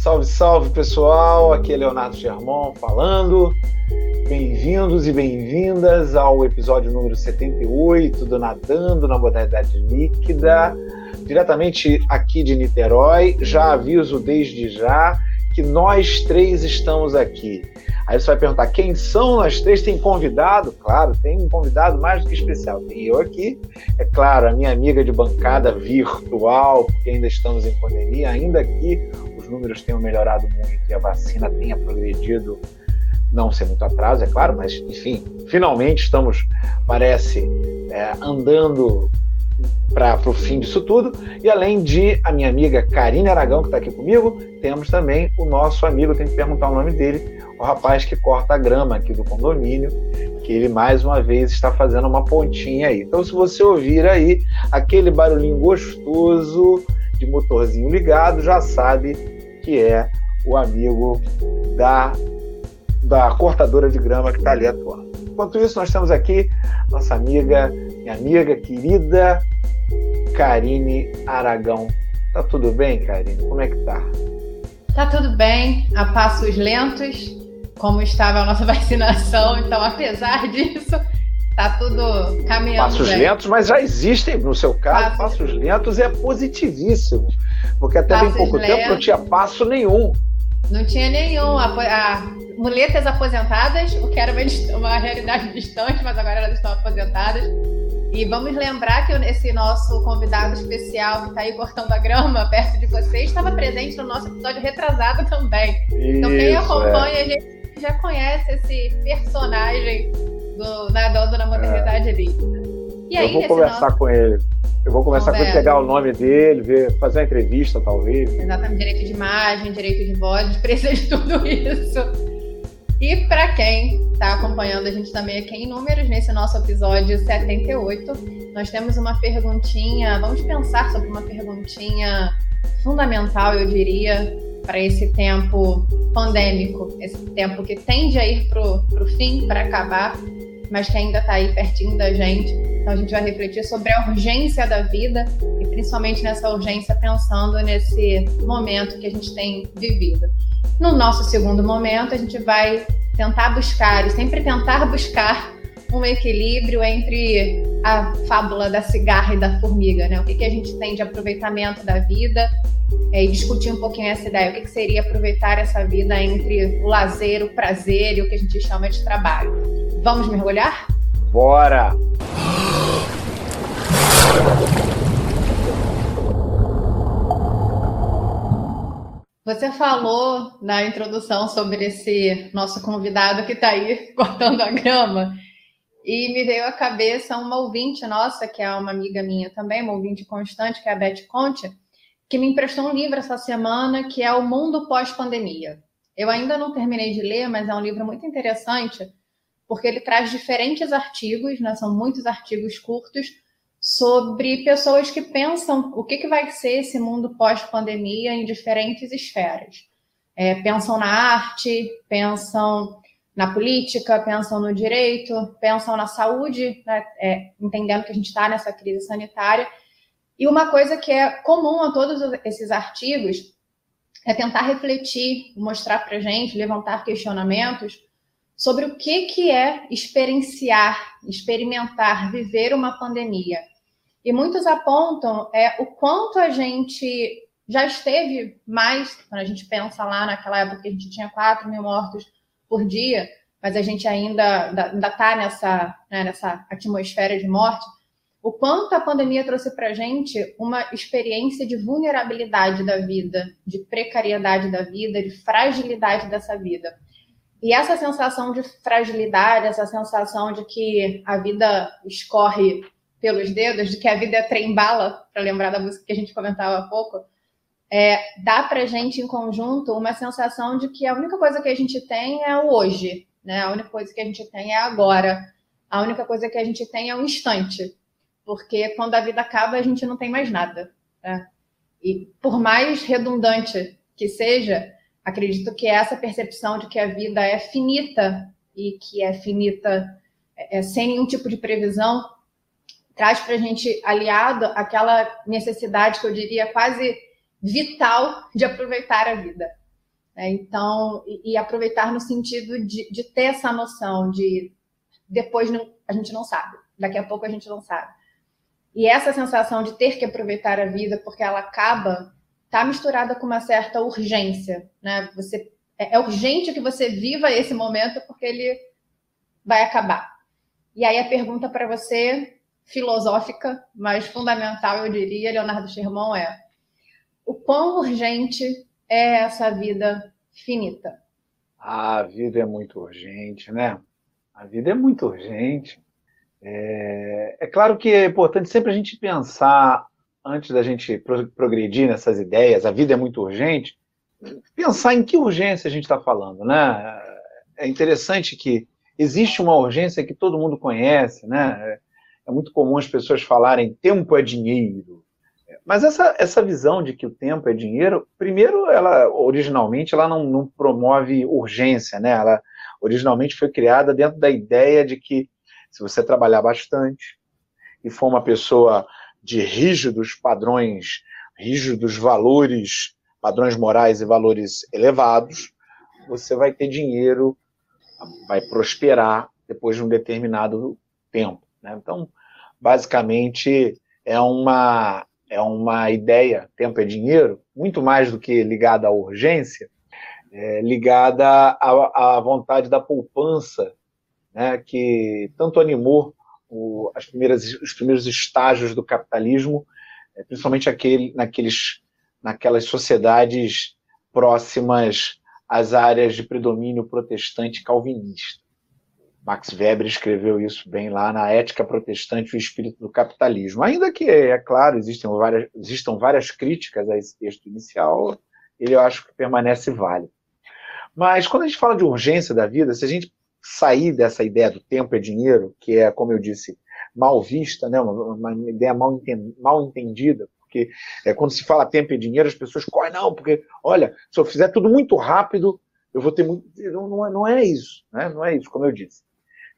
Salve, salve pessoal, aqui é Leonardo Germão falando. Bem-vindos e bem-vindas ao episódio número 78 do Nadando na Modalidade Líquida, diretamente aqui de Niterói. Já aviso desde já que nós três estamos aqui. Aí você vai perguntar quem são nós três? Tem convidado? Claro, tem um convidado mais do que especial. Tem eu aqui, é claro, a minha amiga de bancada virtual, porque ainda estamos em pandemia, ainda os números tenham melhorado muito e a vacina tenha progredido, não sem muito atraso, é claro, mas enfim, finalmente estamos, parece, é, andando para o fim disso tudo. E além de a minha amiga Karine Aragão, que está aqui comigo, temos também o nosso amigo, tem que perguntar o nome dele, o rapaz que corta a grama aqui do condomínio, que ele mais uma vez está fazendo uma pontinha aí. Então, se você ouvir aí aquele barulhinho gostoso de motorzinho ligado, já sabe que é o amigo da, da cortadora de grama que está ali atuando. Enquanto isso, nós temos aqui nossa amiga, minha amiga querida Karine Aragão. Tá tudo bem, Karine? Como é que tá? Tá tudo bem, a passos lentos, como estava a nossa vacinação, então apesar disso, tá tudo caminhando. Passos bem. lentos, mas já existem, no seu caso, passos, passos lentos é positivíssimo. Porque até passos bem pouco tempo não tinha passo nenhum. Não tinha nenhum. A, a, muletas aposentadas, o que era uma, uma realidade distante, mas agora elas estão aposentadas. E vamos lembrar que esse nosso convidado especial que está aí cortando a grama perto de vocês estava presente no nosso episódio retrasado também. Isso, então quem acompanha é. a gente já conhece esse personagem do nadando na modernidade é. líquida. E aí, Eu vou conversar nosso... com ele. Eu vou começar com ele, pegar o nome dele, ver, fazer uma entrevista, talvez. Exatamente, direito de imagem, direito de voz, a gente precisa de tudo isso. E para quem está acompanhando a gente também aqui em números, nesse nosso episódio 78, nós temos uma perguntinha, vamos pensar sobre uma perguntinha fundamental, eu diria, para esse tempo pandêmico, esse tempo que tende a ir para o fim, para acabar, mas que ainda está aí pertinho da gente. Então a gente vai refletir sobre a urgência da vida e principalmente nessa urgência pensando nesse momento que a gente tem vivido. No nosso segundo momento, a gente vai tentar buscar, e sempre tentar buscar um equilíbrio entre a fábula da cigarra e da formiga, né? O que, que a gente tem de aproveitamento da vida é, e discutir um pouquinho essa ideia. O que, que seria aproveitar essa vida entre o lazer, o prazer e o que a gente chama de trabalho. Vamos mergulhar? Bora! Você falou na introdução sobre esse nosso convidado que está aí cortando a grama. E me veio à cabeça uma ouvinte nossa, que é uma amiga minha também, uma ouvinte constante, que é a Beth Conte, que me emprestou um livro essa semana, que é O Mundo Pós-Pandemia. Eu ainda não terminei de ler, mas é um livro muito interessante, porque ele traz diferentes artigos, né? são muitos artigos curtos, sobre pessoas que pensam o que, que vai ser esse mundo pós-pandemia em diferentes esferas. É, pensam na arte, pensam na política, pensam no direito, pensam na saúde, né? é, entendendo que a gente está nessa crise sanitária. E uma coisa que é comum a todos esses artigos é tentar refletir, mostrar para gente, levantar questionamentos sobre o que, que é experienciar, experimentar, viver uma pandemia. E muitos apontam é, o quanto a gente já esteve mais, quando a gente pensa lá naquela época que a gente tinha 4 mil mortos por dia, mas a gente ainda está nessa, né, nessa atmosfera de morte, o quanto a pandemia trouxe para a gente uma experiência de vulnerabilidade da vida, de precariedade da vida, de fragilidade dessa vida. E essa sensação de fragilidade, essa sensação de que a vida escorre pelos dedos, de que a vida é trem-bala, para lembrar da música que a gente comentava há pouco, é, dá para gente em conjunto uma sensação de que a única coisa que a gente tem é o hoje, né? A única coisa que a gente tem é agora. A única coisa que a gente tem é o instante, porque quando a vida acaba a gente não tem mais nada. Né? E por mais redundante que seja, acredito que essa percepção de que a vida é finita e que é finita é, é sem nenhum tipo de previsão traz para a gente aliado aquela necessidade que eu diria quase vital de aproveitar a vida. Né? Então, e, e, aproveitar no sentido de, de, ter essa noção de depois não, a gente não sabe, daqui a pouco a gente não sabe. E essa sensação de ter que aproveitar a vida porque ela acaba está misturada com uma certa urgência, né? Você é, é urgente que você viva esse momento porque ele vai acabar. E aí a pergunta para você, filosófica, mas fundamental, eu diria, Leonardo Sherman, é: o quão urgente é essa vida finita? A vida é muito urgente, né? A vida é muito urgente. É, é claro que é importante sempre a gente pensar antes da gente progredir nessas ideias, a vida é muito urgente, pensar em que urgência a gente está falando, né? É interessante que existe uma urgência que todo mundo conhece, né? É muito comum as pessoas falarem tempo é dinheiro. Mas essa, essa visão de que o tempo é dinheiro, primeiro, ela originalmente ela não, não promove urgência, né? Ela originalmente foi criada dentro da ideia de que se você trabalhar bastante e for uma pessoa de rígidos padrões, rígidos valores, padrões morais e valores elevados, você vai ter dinheiro, vai prosperar depois de um determinado tempo. Né? Então, basicamente, é uma, é uma ideia, tempo é dinheiro, muito mais do que ligada à urgência, é ligada à, à vontade da poupança, né, que tanto animou o, as primeiras, os primeiros estágios do capitalismo, é, principalmente aquele, naqueles, naquelas sociedades próximas às áreas de predomínio protestante calvinista. Max Weber escreveu isso bem lá na Ética Protestante e o Espírito do Capitalismo. Ainda que, é claro, existem várias, existam várias críticas a esse texto inicial, ele eu acho que permanece válido. Mas quando a gente fala de urgência da vida, se a gente sair dessa ideia do tempo é dinheiro, que é, como eu disse, mal vista, né, uma, uma ideia mal, enten, mal entendida, porque é, quando se fala tempo é dinheiro, as pessoas correm, não, porque, olha, se eu fizer tudo muito rápido, eu vou ter muito. Não, não, é, não é isso, né? não é isso, como eu disse.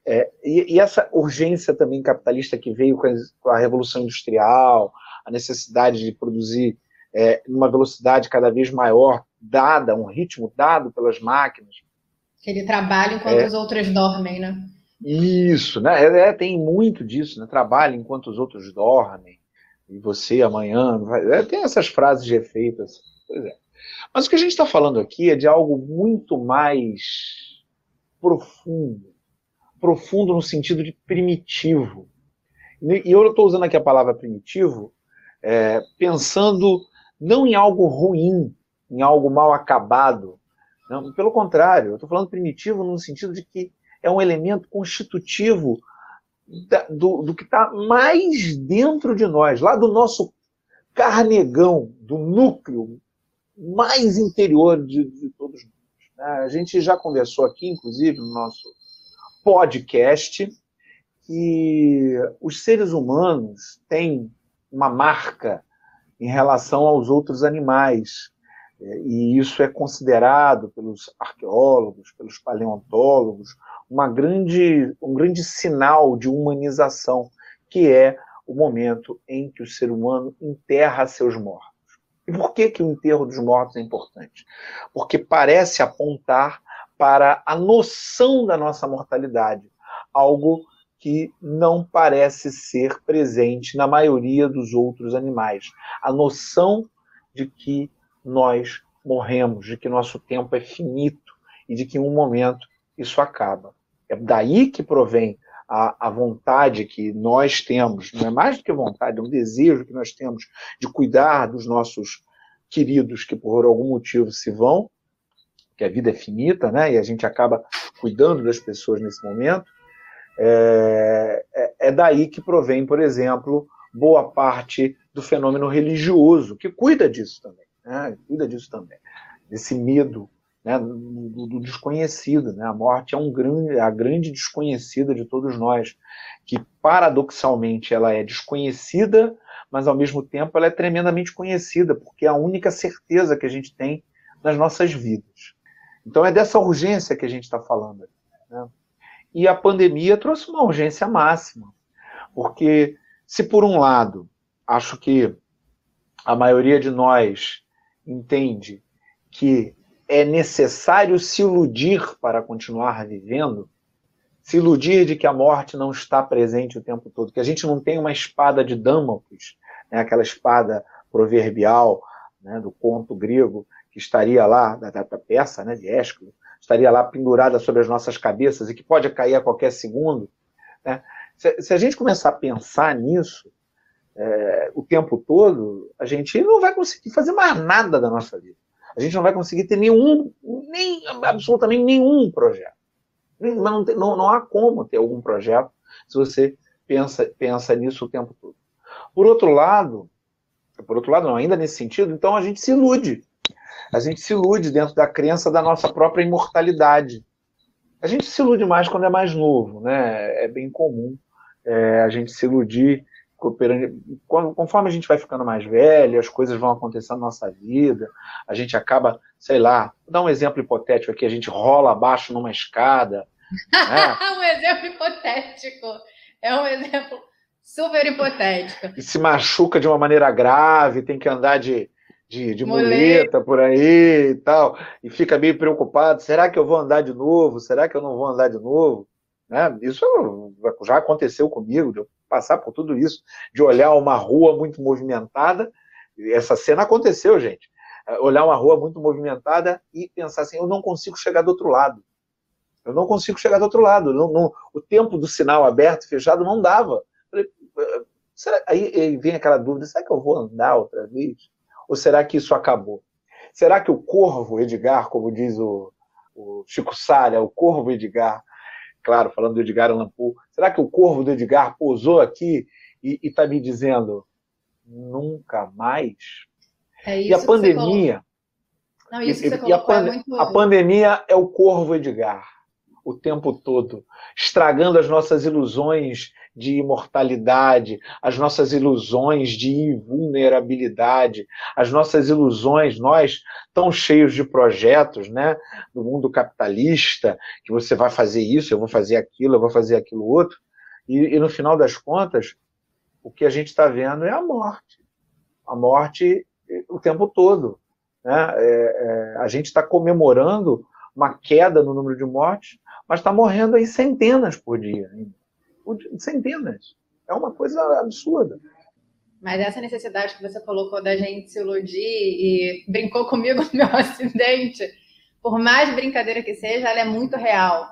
É, e, e, essa urgência também capitalista que veio com a, com a Revolução Industrial, a necessidade de produzir é, numa velocidade cada vez maior, dada, um ritmo dado pelas máquinas, que ele trabalha enquanto é, os outros dormem, né? Isso, né? É, é, tem muito disso, né? Trabalha enquanto os outros dormem, e você amanhã. Vai... É, tem essas frases de efeito. Assim. Pois é. Mas o que a gente está falando aqui é de algo muito mais profundo. Profundo no sentido de primitivo. E eu estou usando aqui a palavra primitivo, é, pensando não em algo ruim, em algo mal acabado, não, pelo contrário, eu estou falando primitivo no sentido de que é um elemento constitutivo da, do, do que está mais dentro de nós, lá do nosso carnegão, do núcleo mais interior de, de todos nós. Né? A gente já conversou aqui, inclusive, no nosso podcast, que os seres humanos têm uma marca em relação aos outros animais. E isso é considerado pelos arqueólogos, pelos paleontólogos, uma grande, um grande sinal de humanização, que é o momento em que o ser humano enterra seus mortos. E por que, que o enterro dos mortos é importante? Porque parece apontar para a noção da nossa mortalidade, algo que não parece ser presente na maioria dos outros animais. A noção de que nós morremos, de que nosso tempo é finito e de que em um momento isso acaba. É daí que provém a, a, vontade que nós temos, não é mais do que vontade, é um desejo que nós temos de cuidar dos nossos queridos que por algum motivo se vão, que a vida é finita, né? E a gente acaba cuidando das pessoas nesse momento. É, é, é daí que provém, por exemplo, boa parte do fenômeno religioso, que cuida disso também né? cuida disso também, desse medo né? do, do, desconhecido. Né? A morte é um grande, a grande desconhecida de todos nós, que paradoxalmente ela é desconhecida, mas ao mesmo tempo ela é tremendamente conhecida, porque é a única certeza que a gente tem nas nossas vidas. Então é dessa urgência que a gente está falando. Né? E a pandemia trouxe uma urgência máxima, porque se por um lado acho que a maioria de nós entende que é necessário se iludir para continuar vivendo? Se iludir de que a morte não está presente o tempo todo, que a gente não tem uma espada de Damocles, né, aquela espada proverbial né, do conto grego, que estaria lá, da, da peça né, de Ésquilo, estaria lá pendurada sobre as nossas cabeças e que pode cair a qualquer segundo. Né? Se, se, a gente começar a pensar nisso é, o tempo todo, a gente não vai conseguir fazer mais nada da nossa vida. A gente não vai conseguir ter nenhum, nem, absolutamente nenhum projeto. Não, tem, não, não há como ter algum projeto se você pensa, pensa nisso o tempo todo. Por outro lado, por outro lado, não, ainda nesse sentido, então a gente se ilude a gente se ilude dentro da crença da nossa própria imortalidade. A gente se ilude mais quando é mais novo, né? É bem comum é, a gente se iludir conforme a gente vai ficando mais velho, as coisas vão acontecendo na nossa vida, a gente acaba, sei lá, vou dar um exemplo hipotético aqui, a gente rola abaixo numa escada. Né? um exemplo hipotético. É um exemplo super hipotético. E se machuca de uma maneira grave, tem que andar de, de, de muleta por aí e tal, e fica meio preocupado, será que eu vou andar de novo? Será que eu não vou andar de novo? Né? Isso já aconteceu comigo, passar por tudo isso, de olhar uma rua muito movimentada, essa cena aconteceu, gente, é, olhar uma rua muito movimentada e pensar assim, eu não consigo chegar do outro lado. Eu não consigo chegar do outro lado. Não, não, o tempo do sinal aberto, fechado, não dava. Ah, será, aí, aí vem aquela dúvida, será que eu vou andar outra vez? Ou será que isso acabou? Será que o corvo Edgar, como diz o, o Chico Salha, o corvo Edgar, claro, falando do Edgar Allan Poe, será que o corvo do Edgar pousou aqui e está me dizendo nunca mais? É e a pandemia. Não, isso e, que você e a, é muito... a pandemia é o corvo Edgar o tempo todo, estragando as nossas ilusões de imortalidade, as nossas ilusões de invulnerabilidade, as nossas ilusões, nós tão cheios de projetos, né, do mundo capitalista, que você vai fazer isso, eu vou fazer aquilo, eu vou fazer aquilo outro, e, e no final das contas, o que a gente está vendo é a morte, a morte o tempo todo, né? É, é, a gente está comemorando uma queda no número de mortes, mas está morrendo aí centenas por dia. Centenas. É uma coisa absurda. Mas essa necessidade que você colocou da gente se iludir e brincou comigo no meu acidente, por mais brincadeira que seja, ela é muito real.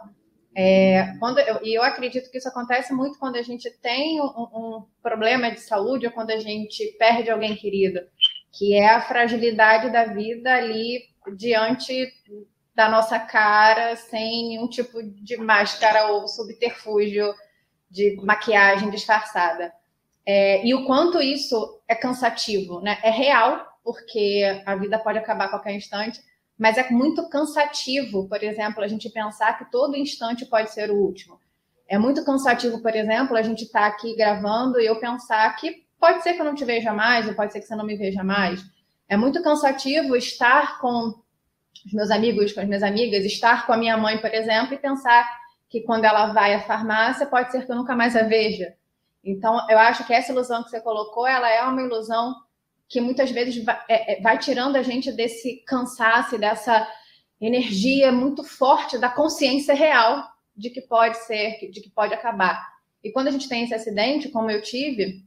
É, quando eu, e eu acredito que isso acontece muito quando a gente tem um, um, problema de saúde ou quando a gente perde alguém querido, que é a fragilidade da vida ali diante da nossa cara sem nenhum tipo de máscara ou subterfúgio de maquiagem disfarçada. É, e o quanto isso é cansativo, né? É real, porque a vida pode acabar a qualquer instante, mas é muito cansativo, por exemplo, a gente pensar que todo instante pode ser o último. É muito cansativo, por exemplo, a gente estar tá aqui gravando e eu pensar que pode ser que eu não te veja mais, ou pode ser que você não me veja mais. É muito cansativo estar com os meus amigos, com as minhas amigas, estar com a minha mãe, por exemplo, e pensar que quando ela vai à farmácia, pode ser que eu nunca mais a veja. Então, eu acho que essa ilusão que você colocou, ela é uma ilusão que muitas vezes vai, é, é vai tirando a gente desse cansaço, dessa energia muito forte da consciência real de que pode ser, de que pode acabar. E quando a gente tem esse acidente, como eu tive,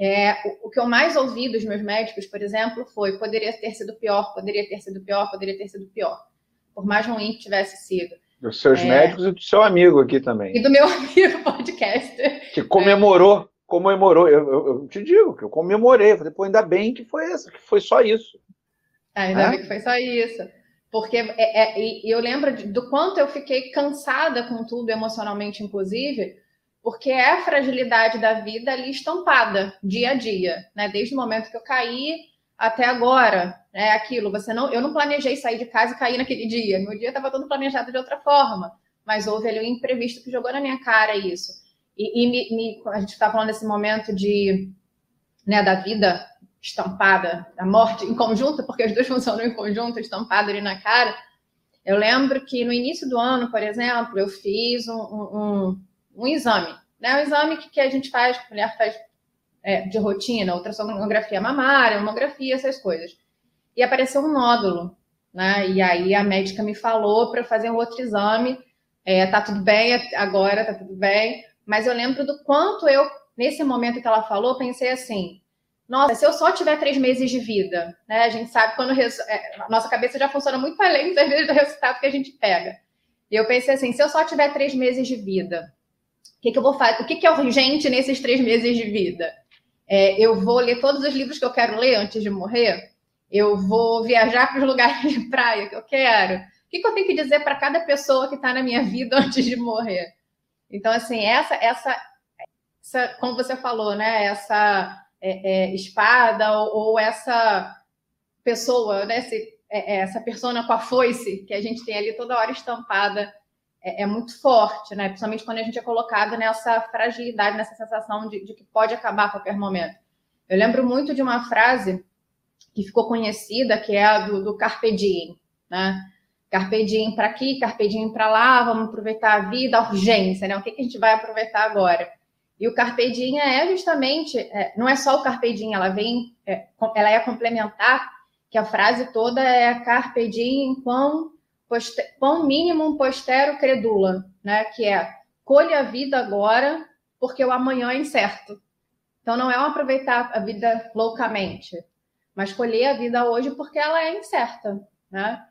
é, o, o, que eu mais ouvi dos meus médicos, por exemplo, foi poderia ter sido pior, poderia ter sido pior, poderia ter sido pior. Por mais ruim que tivesse sido. Dos seus é... médicos e do seu amigo aqui também. E do meu amigo podcaster. Que comemorou, é. comemorou. Eu, eu, eu, te digo que eu comemorei. Eu falei, pô, ainda bem que foi essa, que foi só isso. É, ainda é? bem que foi só isso. Porque é, é, eu lembro do quanto eu fiquei cansada com tudo, emocionalmente, inclusive, porque é a fragilidade da vida ali estampada dia a dia, né? Desde o momento que eu caí até agora, é aquilo. Você não, eu não planejei sair de casa e cair naquele dia. Meu dia estava todo planejado de outra forma, mas houve ali um imprevisto que jogou na minha cara isso. E, e me, me, a gente está falando desse momento de, né, da vida estampada, da morte em conjunto, porque as duas funcionam em conjunto, estampada ali na cara. Eu lembro que no início do ano, por exemplo, eu fiz um, um um exame. Né? O exame que, que a gente faz, que a mulher faz é, de rotina, ultrassonografia mamária, mamografia, essas coisas. E apareceu um nódulo né? E aí a médica me falou para fazer um outro exame. É, tá tudo bem agora, tá tudo bem. Mas eu lembro do quanto eu, nesse momento que ela falou, pensei assim: nossa, se eu só tiver três meses de vida, né? A gente sabe quando é, a nossa cabeça já funciona muito além das vezes do resultado que a gente pega. E eu pensei assim: se eu só tiver três meses de vida, o que, que eu vou fazer? O que, que é urgente nesses três meses de vida? É, eu vou ler todos os livros que eu quero ler antes de morrer? Eu vou viajar para os lugares de praia que eu quero? O que, que eu tenho que dizer para cada pessoa que está na minha vida antes de morrer? Então, assim, essa, essa, essa como você falou, né? Essa é, é, espada ou, ou, essa pessoa, né? Esse, é, é, essa persona com a foice que a gente tem ali toda hora estampada é, é, muito forte, né? Principalmente quando a gente é colocado nessa fragilidade, nessa sensação de, de que pode acabar a qualquer momento. Eu lembro muito de uma frase que ficou conhecida, que é a do, do Carpe Diem, né? Carpe diem para aqui, carpe diem para lá, vamos aproveitar a vida, a urgência, né? O que, que a gente vai aproveitar agora? E o carpe diem é justamente, é, não é só o carpe diem, ela vem, é, ela é complementar, que a frase toda é carpe diem quão, quão mínimo postero credula, né? Que é colha a vida agora, porque o amanhã é incerto. Então não é um aproveitar a vida loucamente, mas colher a vida hoje porque ela é incerta, né?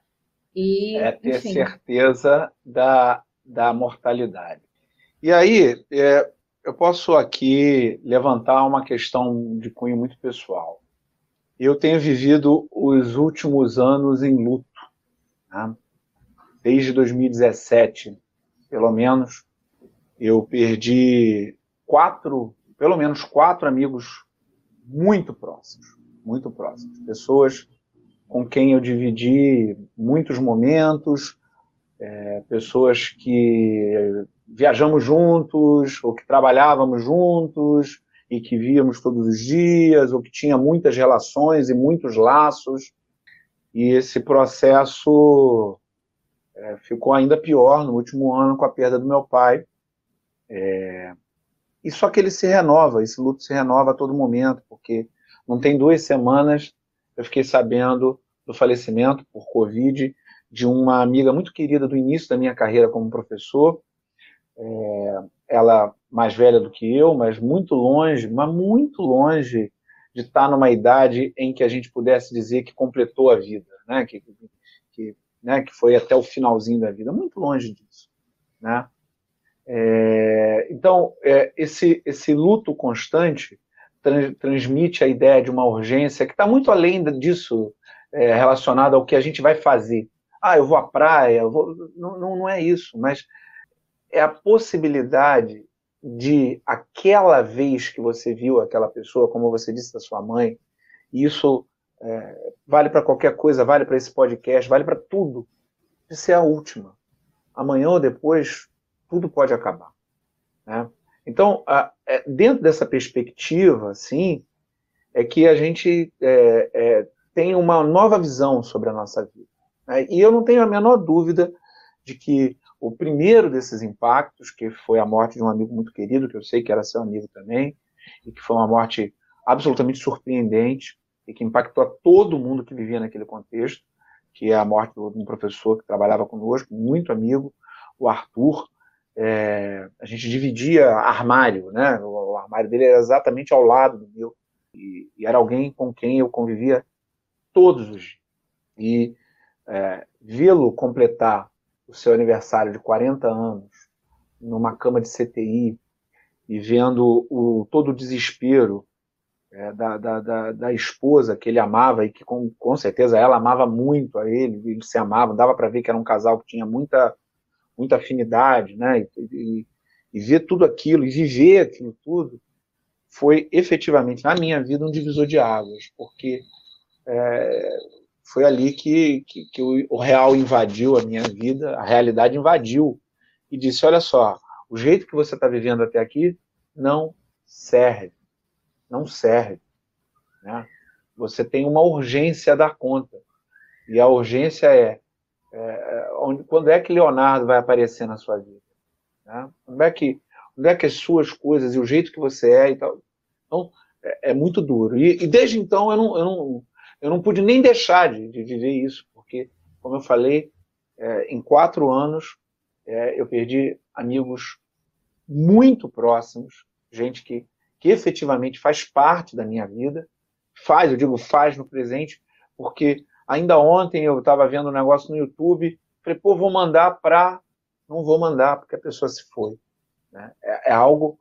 E, é ter enfim. certeza da, da mortalidade. E aí, é, eu posso aqui levantar uma questão de cunho muito pessoal. Eu tenho vivido os últimos anos em luto. Né? Desde 2017, pelo menos, eu perdi quatro, pelo menos quatro amigos muito próximos, muito próximos. Pessoas com quem eu dividi muitos momentos, é, pessoas que viajamos juntos, ou que trabalhávamos juntos, e que víamos todos os dias, ou que tinha muitas relações e muitos laços. E esse processo é, ficou ainda pior no último ano com a perda do meu pai. É, e só que ele se renova, esse luto se renova a todo momento, porque não tem duas semanas eu fiquei sabendo do falecimento por Covid de uma amiga muito querida do início da minha carreira como professor. É, ela mais velha do que eu, mas muito longe, mas muito longe de estar numa idade em que a gente pudesse dizer que completou a vida, né? Que, que, né? que foi até o finalzinho da vida, muito longe disso, né? É, então, é, esse, esse luto constante transmite a ideia de uma urgência que está muito além disso é, relacionado ao que a gente vai fazer. Ah, eu vou à praia, eu vou... Não, não, não é isso, mas é a possibilidade de aquela vez que você viu aquela pessoa, como você disse da sua mãe, isso é, vale para qualquer coisa, vale para esse podcast, vale para tudo, de ser a última. Amanhã ou depois, tudo pode acabar. Né? Então, a, é, dentro dessa perspectiva, sim, é que a gente é, é, tem uma nova visão sobre a nossa vida. Né? E eu não tenho a menor dúvida de que o primeiro desses impactos, que foi a morte de um amigo muito querido, que eu sei que era seu amigo também, e que foi uma morte absolutamente surpreendente e que impactou a todo mundo que vivia naquele contexto, que é a morte de um professor que trabalhava conosco, muito amigo, o Arthur, é, a gente dividia armário, né? O, o, armário dele era exatamente ao lado do meu. E, e, era alguém com quem eu convivia todos os dias. E é, vê-lo completar o seu aniversário de 40 anos numa cama de CTI e vendo o, todo o desespero é, da, da, da, da, esposa que ele amava e que com, com certeza ela amava muito a ele, eles se amavam, dava para ver que era um casal que tinha muita muita afinidade, né? E, e, e, ver tudo aquilo e viver aquilo tudo foi efetivamente na minha vida um divisor de águas, porque é, foi ali que, que, que o, o, real invadiu a minha vida, a realidade invadiu e disse: olha só, o jeito que você está vivendo até aqui não serve, não serve, né? Você tem uma urgência a dar conta e a urgência é é, onde, quando é que Leonardo vai aparecer na sua vida? Né? Onde, é que, onde é que as suas coisas e o jeito que você é e tal. Então, é, é muito duro. E, e, desde então eu não, eu, não, eu não pude nem deixar de, de viver isso, porque como eu falei, é, em quatro anos é, eu perdi amigos muito próximos, gente que, que efetivamente faz parte da minha vida, faz, eu digo faz no presente, porque ainda ontem eu estava vendo um negócio no YouTube, falei, pô, vou mandar para. Não vou mandar, porque a pessoa se foi. Né? É, é, algo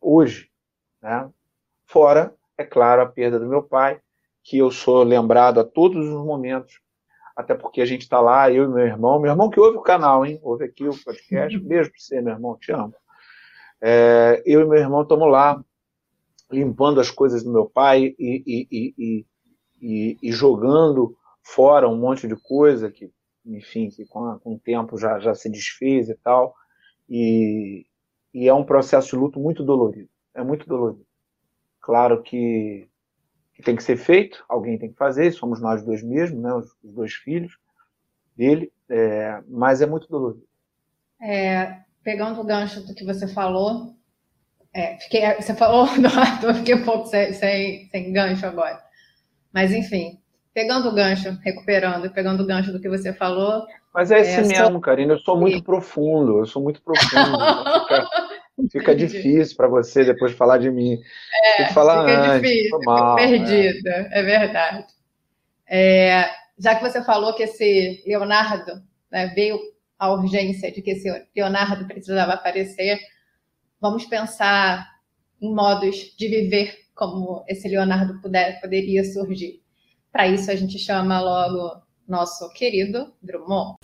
hoje. Né? Fora, é claro, a perda do meu pai, que eu sou lembrado a todos os momentos, até porque a gente está lá, eu e meu irmão, meu irmão que ouve o canal, hein? Ouve aqui o podcast. Beijo para você, meu irmão, te amo. É, eu e meu irmão estamos lá, limpando as coisas do meu pai e, e, e, jogando fora um monte de coisa que, enfim, que com, com o tempo já, já se desfez e tal. E, e é um processo de luto muito dolorido. É muito dolorido. Claro que, que tem que ser feito, alguém tem que fazer, somos nós dois mesmos, né, os, os dois filhos dele, é, mas é muito dolorido. É, pegando o gancho do que você falou, é, fiquei, você falou do Arthur, fiquei um pouco sem, sem, sem gancho agora. Mas, enfim, pegando o gancho, recuperando, pegando o gancho do que você falou. Mas é esse é, mesmo, sou... Karina. Eu sou muito e... profundo, eu sou muito profundo. fica, fica difícil para você depois falar de mim. É, Tem que falar fica antes, difícil, mal, fica perdida, é, é verdade. É, já que você falou que esse Leonardo né, veio a urgência de que esse Leonardo precisava aparecer, vamos pensar em modos de viver como esse Leonardo puder, poderia surgir. Para isso, a gente chama logo nosso querido Drummond.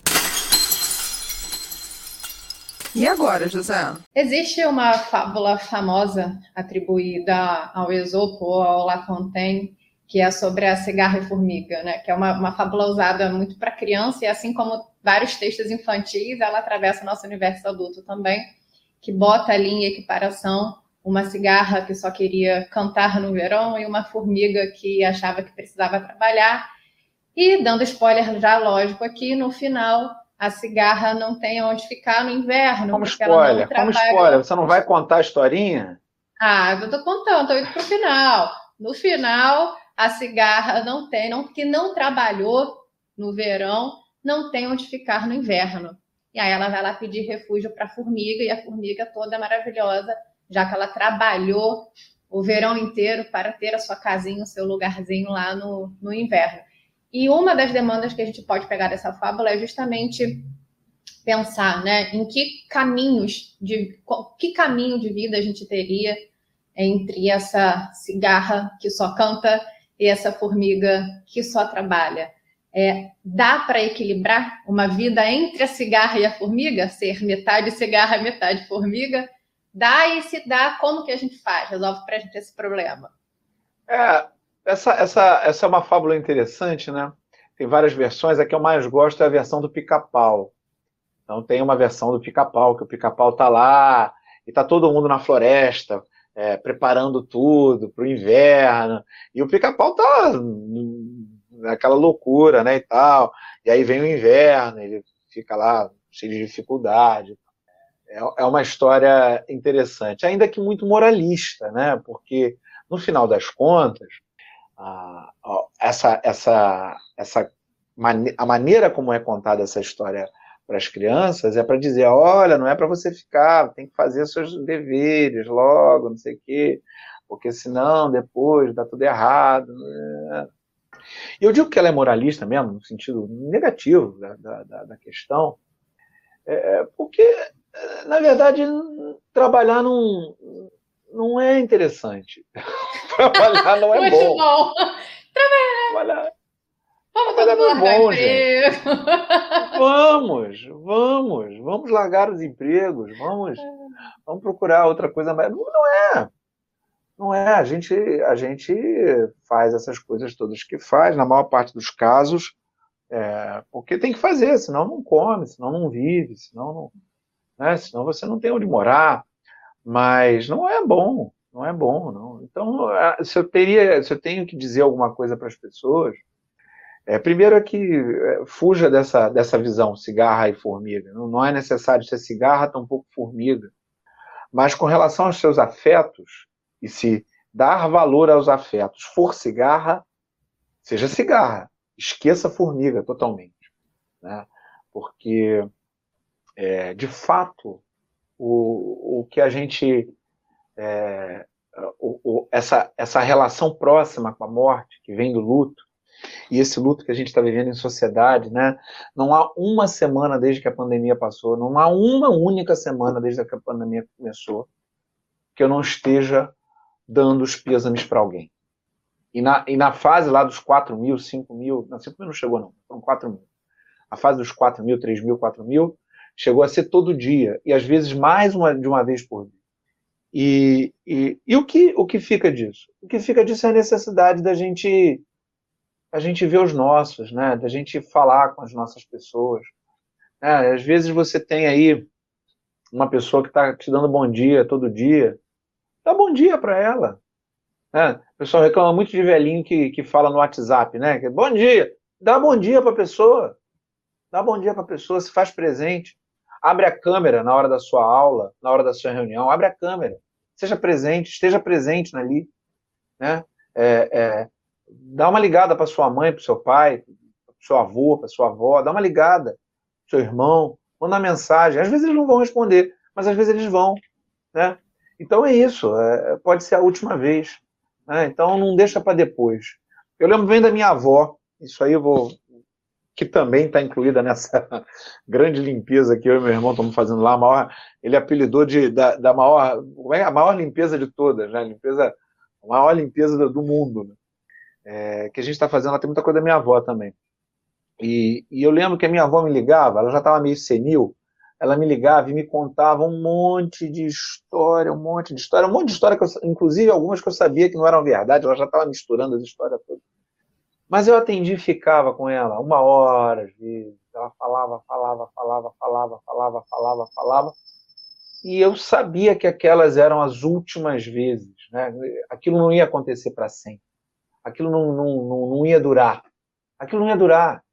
E agora, José? Existe uma fábula famosa atribuída ao Esopo ou ao La Fontaine, que é sobre a cigarra e formiga, né? que é uma, uma fábula usada muito para criança, e assim como vários textos infantis, ela atravessa o nosso universo adulto também, que bota ali em equiparação uma cigarra que só queria cantar no verão e uma formiga que achava que precisava trabalhar. E dando spoiler já lógico aqui, no final a cigarra não tem onde ficar no inverno. Como spoiler, como spoiler, você não vai contar a historinha? Ah, eu tô contando, tô indo pro final. No final, a cigarra não tem, não, que não trabalhou no verão, não tem onde ficar no inverno. E aí ela vai lá pedir refúgio para a formiga, e a formiga toda maravilhosa já que ela trabalhou o verão inteiro para ter a sua casinha, o seu lugarzinho lá no, no inverno. E uma das demandas que a gente pode pegar dessa fábula é justamente pensar, né, em que caminhos de que caminho de vida a gente teria entre essa cigarra que só canta e essa formiga que só trabalha. É, dá para equilibrar uma vida entre a cigarra e a formiga, ser metade cigarra, metade formiga? dá e se dá, como que a gente faz? Resolve para a gente esse problema. É, essa, essa, essa é uma fábula interessante, né? Tem várias versões, a que eu mais gosto é a versão do pica-pau. Então tem uma versão do pica-pau, que o pica-pau está lá e está todo mundo na floresta, é, preparando tudo para o inverno, e o pica-pau está naquela loucura, né, e tal. E aí vem o inverno, ele fica lá cheio de dificuldade. É, é uma história interessante, ainda que muito moralista, né? Porque no final das contas, a, a, essa, essa, essa a maneira como é contada essa história para as crianças é para dizer, olha, não é para você ficar, tem que fazer seus deveres logo, não sei o quê, porque senão depois dá tudo errado. Né? E eu digo que ela é moralista mesmo, no sentido negativo da, da, da questão, é, porque na verdade, trabalhar não, não é interessante. trabalhar não é Muito bom. bom. Trabalhar. Vamos trabalhar não é bom, gente. Vamos, vamos, vamos largar os empregos, vamos, vamos procurar outra coisa mais. Não, não é. Não é. A gente, a gente faz essas coisas todas que faz, na maior parte dos casos, é, porque tem que fazer, senão não come, senão não vive, senão não né? senão você não tem onde morar. Mas não é bom, não é bom. Não. Então, se eu, teria, se eu tenho que dizer alguma coisa para as pessoas, é, primeiro é que é, fuja dessa, dessa visão cigarra e formiga. Não, não é necessário ser cigarra, tampouco formiga. Mas com relação aos seus afetos, e se dar valor aos afetos for cigarra, seja cigarra. Esqueça formiga totalmente. né? porque, é, de fato, o, o que a gente. É, o, o, essa, essa relação próxima com a morte, que vem do luto, e esse luto que a gente está vivendo em sociedade, né? Não há uma semana desde que a pandemia passou, não há uma única semana desde que a pandemia começou que eu não esteja dando os pêsames para alguém. E na, e na fase lá dos 4 mil, 5 mil, não, 5 mil não chegou não, foram 4 mil. A fase dos 4 mil, 3 mil, 4 mil, chegou a ser todo dia, e às vezes mais uma, de uma vez por dia. E, e, e o, que, o que fica disso? O que fica disso é a necessidade da gente a gente ver os nossos, né? Da gente falar com as nossas pessoas. É, às vezes você tem aí uma pessoa que está te dando bom dia todo dia, dá bom dia para ela. É, o pessoal reclama muito de velhinho que, que fala no WhatsApp, né? Que, bom dia, dá bom dia para a pessoa, dá bom dia para a pessoa, se faz presente. Abre a câmera na hora da sua aula, na hora da sua reunião, abre a câmera, seja presente, esteja presente ali, né? É, é, dá uma ligada para sua mãe, para seu pai, para seu avô, para sua avó, dá uma ligada, seu irmão, manda mensagem. Às vezes eles não vão responder, mas às vezes eles vão, né? Então é isso, é, pode ser a última vez. Né? Então não deixa para depois. Eu lembro bem da minha avó, isso aí eu vou. que também está incluída nessa grande limpeza que eu e meu irmão estamos fazendo lá. Maior, ele apelidou de, da, da maior. Como é a maior limpeza de todas, né? Limpeza, a maior limpeza do mundo. Né? É, que a gente está fazendo, lá tem muita coisa da minha avó também. E, e eu lembro que a minha avó me ligava, ela já estava meio senil, ela me ligava e me contava um monte de história, um monte de história, um monte de história, que eu, inclusive algumas que eu sabia que não eram verdade, ela já estava misturando as histórias todas. Mas eu atendi e ficava com ela uma hora, às vezes. Ela falava, falava, falava, falava, falava, falava, falava. E eu sabia que aquelas eram as últimas vezes. Né? Aquilo não ia acontecer para sempre. Aquilo não, não, não, não ia durar. Aquilo não ia durar.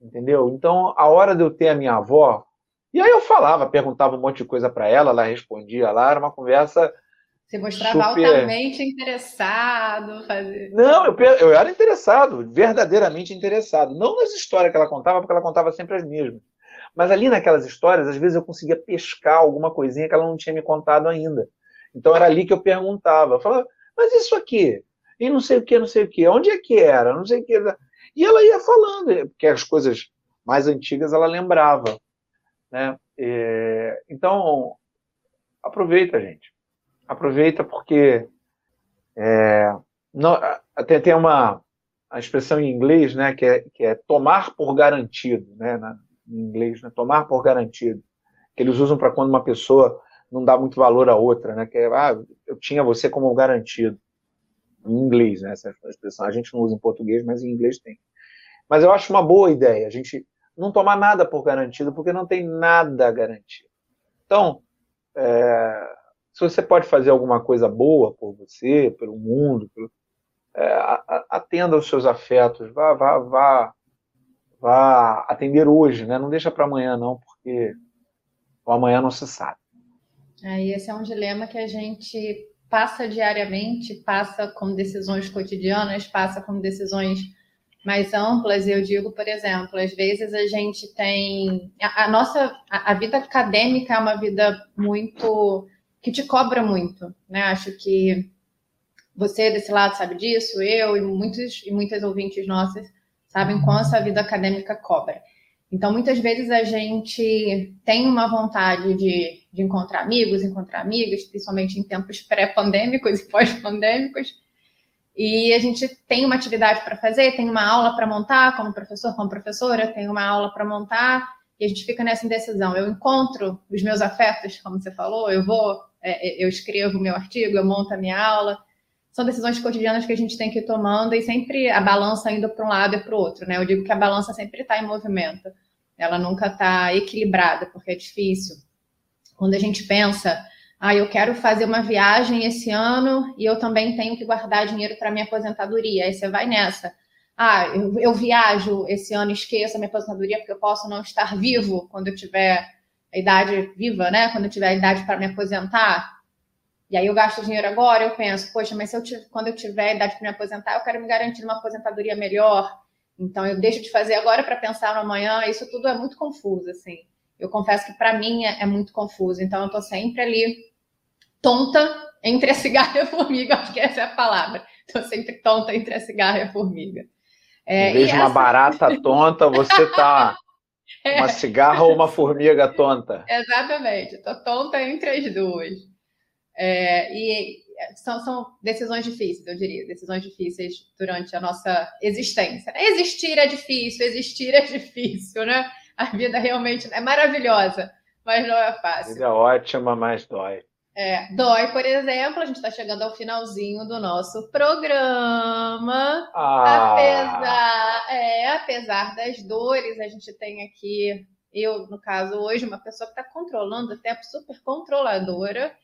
Entendeu? Então, a hora de eu ter a minha avó, e aí eu falava, perguntava um monte de coisa para ela, ela respondia lá, era uma conversa. Você mostrava super... altamente interessado. Fazer... Não, eu, eu era interessado, verdadeiramente interessado. Não nas histórias que ela contava, porque ela contava sempre as mesmas. Mas ali naquelas histórias, às vezes eu conseguia pescar alguma coisinha que ela não tinha me contado ainda. Então era ali que eu perguntava. Eu falava, mas isso aqui? E não sei o que, não sei o que. Onde é que era? Não sei o que. E ela ia falando, porque as coisas mais antigas ela lembrava. Né? É, então, aproveita, gente. Aproveita porque é, não, até tem uma a expressão em inglês, né, que é, que é tomar por garantido, né, na, em inglês, né, tomar por garantido, que eles usam para quando uma pessoa não dá muito valor a outra, né, que é, ah, eu tinha você como garantido, em inglês, né, essa expressão, a gente não usa em português, mas em inglês tem. Mas eu acho uma boa ideia, a gente não tomar nada por garantido, porque não tem nada garantido. Então, é, se você pode fazer alguma coisa boa por você, pelo mundo, pelo, é, atenda aos seus afetos, vá, vá, vá, vá atender hoje, né? Não deixa para amanhã não, porque o amanhã não se sabe. É, e esse é um dilema que a gente passa diariamente, passa com decisões cotidianas, passa com decisões mais amplas, eu digo, por exemplo, às vezes a gente tem a, a nossa a, a, vida acadêmica é uma vida muito que te cobra muito, né? Acho que você desse lado sabe disso, eu e muitos e muitas ouvintes nossas sabem quanto a vida acadêmica cobra. Então, muitas vezes a gente tem uma vontade de, de encontrar amigos, encontrar amigas, principalmente em tempos pré-pandêmicos e pós-pandêmicos, e a gente tem uma atividade para fazer, tem uma aula para montar, como professor, como professora, tem uma aula para montar, e a gente fica nessa indecisão. Eu encontro os meus afetos, como você falou, eu vou, é, é eu escrevo meu artigo, eu monto a minha aula. São decisões cotidianas que a gente tem que ir tomando e sempre a balança indo para um lado e para o outro, né? Eu digo que a balança sempre está em movimento, ela nunca está equilibrada, porque é difícil. Quando a gente pensa ah, eu quero fazer uma viagem esse ano e eu também tenho que guardar dinheiro para minha aposentadoria. Aí você vai nessa. Ah, eu, eu viajo esse ano, esqueço a minha aposentadoria porque eu posso não estar vivo quando eu tiver a idade viva, né? Quando eu tiver a idade para me aposentar. E aí eu gasto dinheiro agora, eu penso, poxa, mas se eu, quando eu tiver idade para me aposentar, eu quero me garantir uma aposentadoria melhor. Então eu deixo de fazer agora para pensar no amanhã. Isso tudo é muito confuso, assim. Eu confesso que para mim é, é, muito confuso. Então eu estou sempre ali tonta entre a cigarra e a formiga. Acho que essa é a palavra. Estou sempre tonta entre a cigarra e a formiga. É, de essa... uma barata tonta, você tá é. uma cigarra ou uma formiga tonta. Exatamente. Estou tonta entre as duas. É, e são, são, decisões difíceis, eu diria, decisões difíceis durante a nossa existência. Existir é difícil, existir é difícil, né? A vida realmente é maravilhosa, mas não é fácil. A vida é ótima, mas dói. É, dói, por exemplo, a gente está chegando ao finalzinho do nosso programa. Ah. Apesar, é, apesar das dores, a gente tem aqui, eu, no caso, hoje, uma pessoa que está controlando o tempo, super controladora.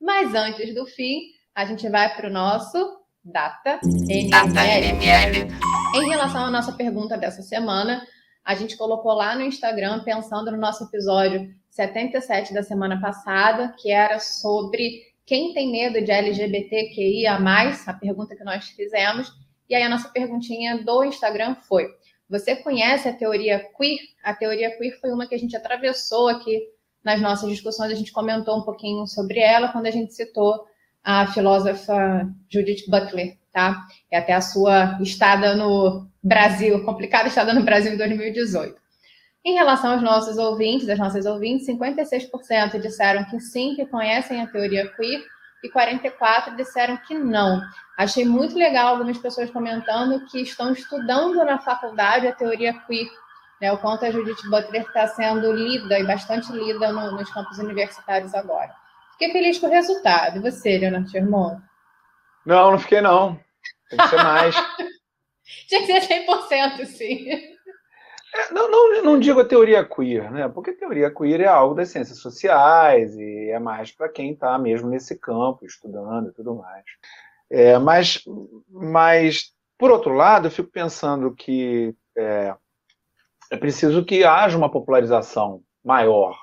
Mas antes do fim, a gente vai para o nosso Data NML. Em relação à nossa pergunta dessa semana, a gente colocou lá no Instagram, pensando no nosso episódio 77 da semana passada, que era sobre quem tem medo de LGBTQIA, a pergunta que nós fizemos. E aí a nossa perguntinha do Instagram foi: Você conhece a teoria queer? A teoria queer foi uma que a gente atravessou aqui nas nossas discussões, a gente comentou um pouquinho sobre ela quando a gente citou a filósofa Judith Butler, tá? É até a sua estada no Brasil, complicada estada no Brasil em 2018. Em relação aos nossos ouvintes, das nossas ouvintes, 56% disseram que sim, que conhecem a teoria queer, e 44% disseram que não. Achei muito legal algumas pessoas comentando que estão estudando na faculdade a teoria queer, né, o quanto a Judith Butler está sendo lida e bastante lida no, nos campos universitários agora. Fiquei feliz com o resultado. E você, Leonardo Germont? Não, não fiquei, não. Tem que ser mais. Tinha que ser 100%, sim. É, não, não, não digo a teoria queer, né? Porque a teoria queer é algo das ciências sociais e é mais para quem está mesmo nesse campo, estudando e tudo mais. É, mas, mas, por outro lado, eu fico pensando que é, é preciso que haja uma popularização maior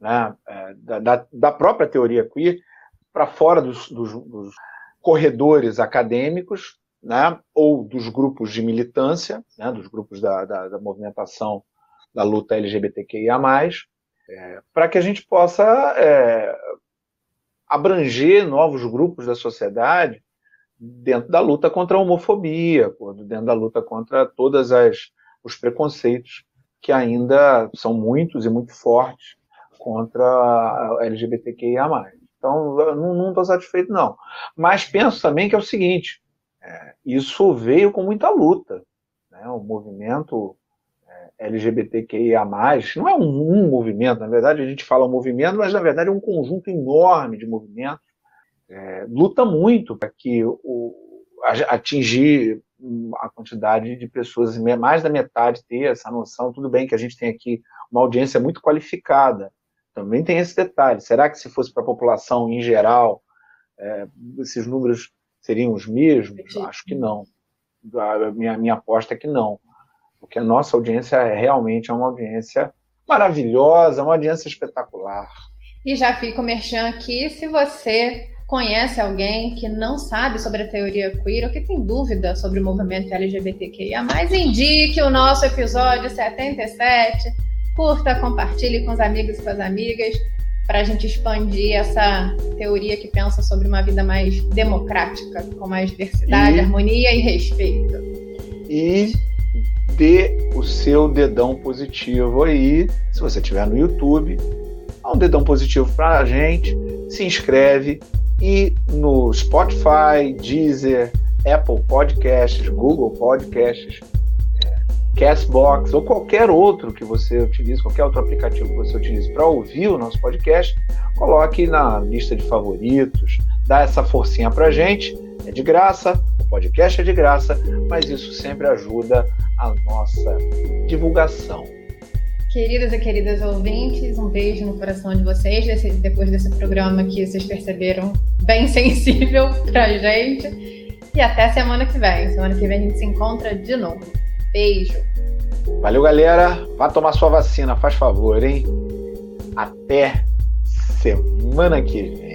né, é, da, da, própria teoria queer para fora dos, dos, dos, corredores acadêmicos, né, ou dos grupos de militância, né, dos grupos da, da, da movimentação da luta LGBTQIA+, é, para que a gente possa é, abranger novos grupos da sociedade dentro da luta contra a homofobia, dentro da luta contra todos os preconceitos que ainda são muitos e muito fortes contra a LGBTQIA+. Então, não estou satisfeito, não. Mas penso também que é o seguinte, é, isso veio com muita luta. Né? O movimento é, LGBTQIA+, não é um, um, movimento, na verdade a gente fala movimento, mas na verdade é um conjunto enorme de movimentos. É, luta muito para que o, atingir a quantidade de pessoas, mais da metade ter essa noção. Tudo bem que a gente tem aqui uma audiência muito qualificada, também tem esse detalhe. Será que se fosse para a população em geral, é, esses números seriam os mesmos? Acho que não. A minha, minha aposta é que não. Porque a nossa audiência é realmente é uma audiência maravilhosa, uma audiência espetacular. E já fico merchan aqui, se você conhece alguém que não sabe sobre a teoria queer ou que tem dúvida sobre o movimento LGBTQIA+, indique o nosso episódio 77 curta, compartilhe com os amigos e com as amigas para a gente expandir essa teoria que pensa sobre uma vida mais democrática, com mais diversidade, e, harmonia e respeito. E dê o seu dedão positivo aí, se você estiver no YouTube, dá um dedão positivo para a gente, se inscreve e no Spotify, Deezer, Apple Podcasts, Google Podcasts, Castbox ou qualquer outro que você utilize, qualquer outro aplicativo que você utilize para ouvir o nosso podcast, coloque na lista de favoritos, dá essa forcinha para gente. É de graça, o podcast é de graça, mas isso sempre ajuda a nossa divulgação. Queridas e queridas ouvintes, um beijo no coração de vocês, depois desse programa que vocês perceberam bem sensível para gente. E até semana que vem. Semana que vem a gente se encontra de novo. Beijo. Valeu, galera. Vá tomar sua vacina, faz favor, hein? Até semana que vem.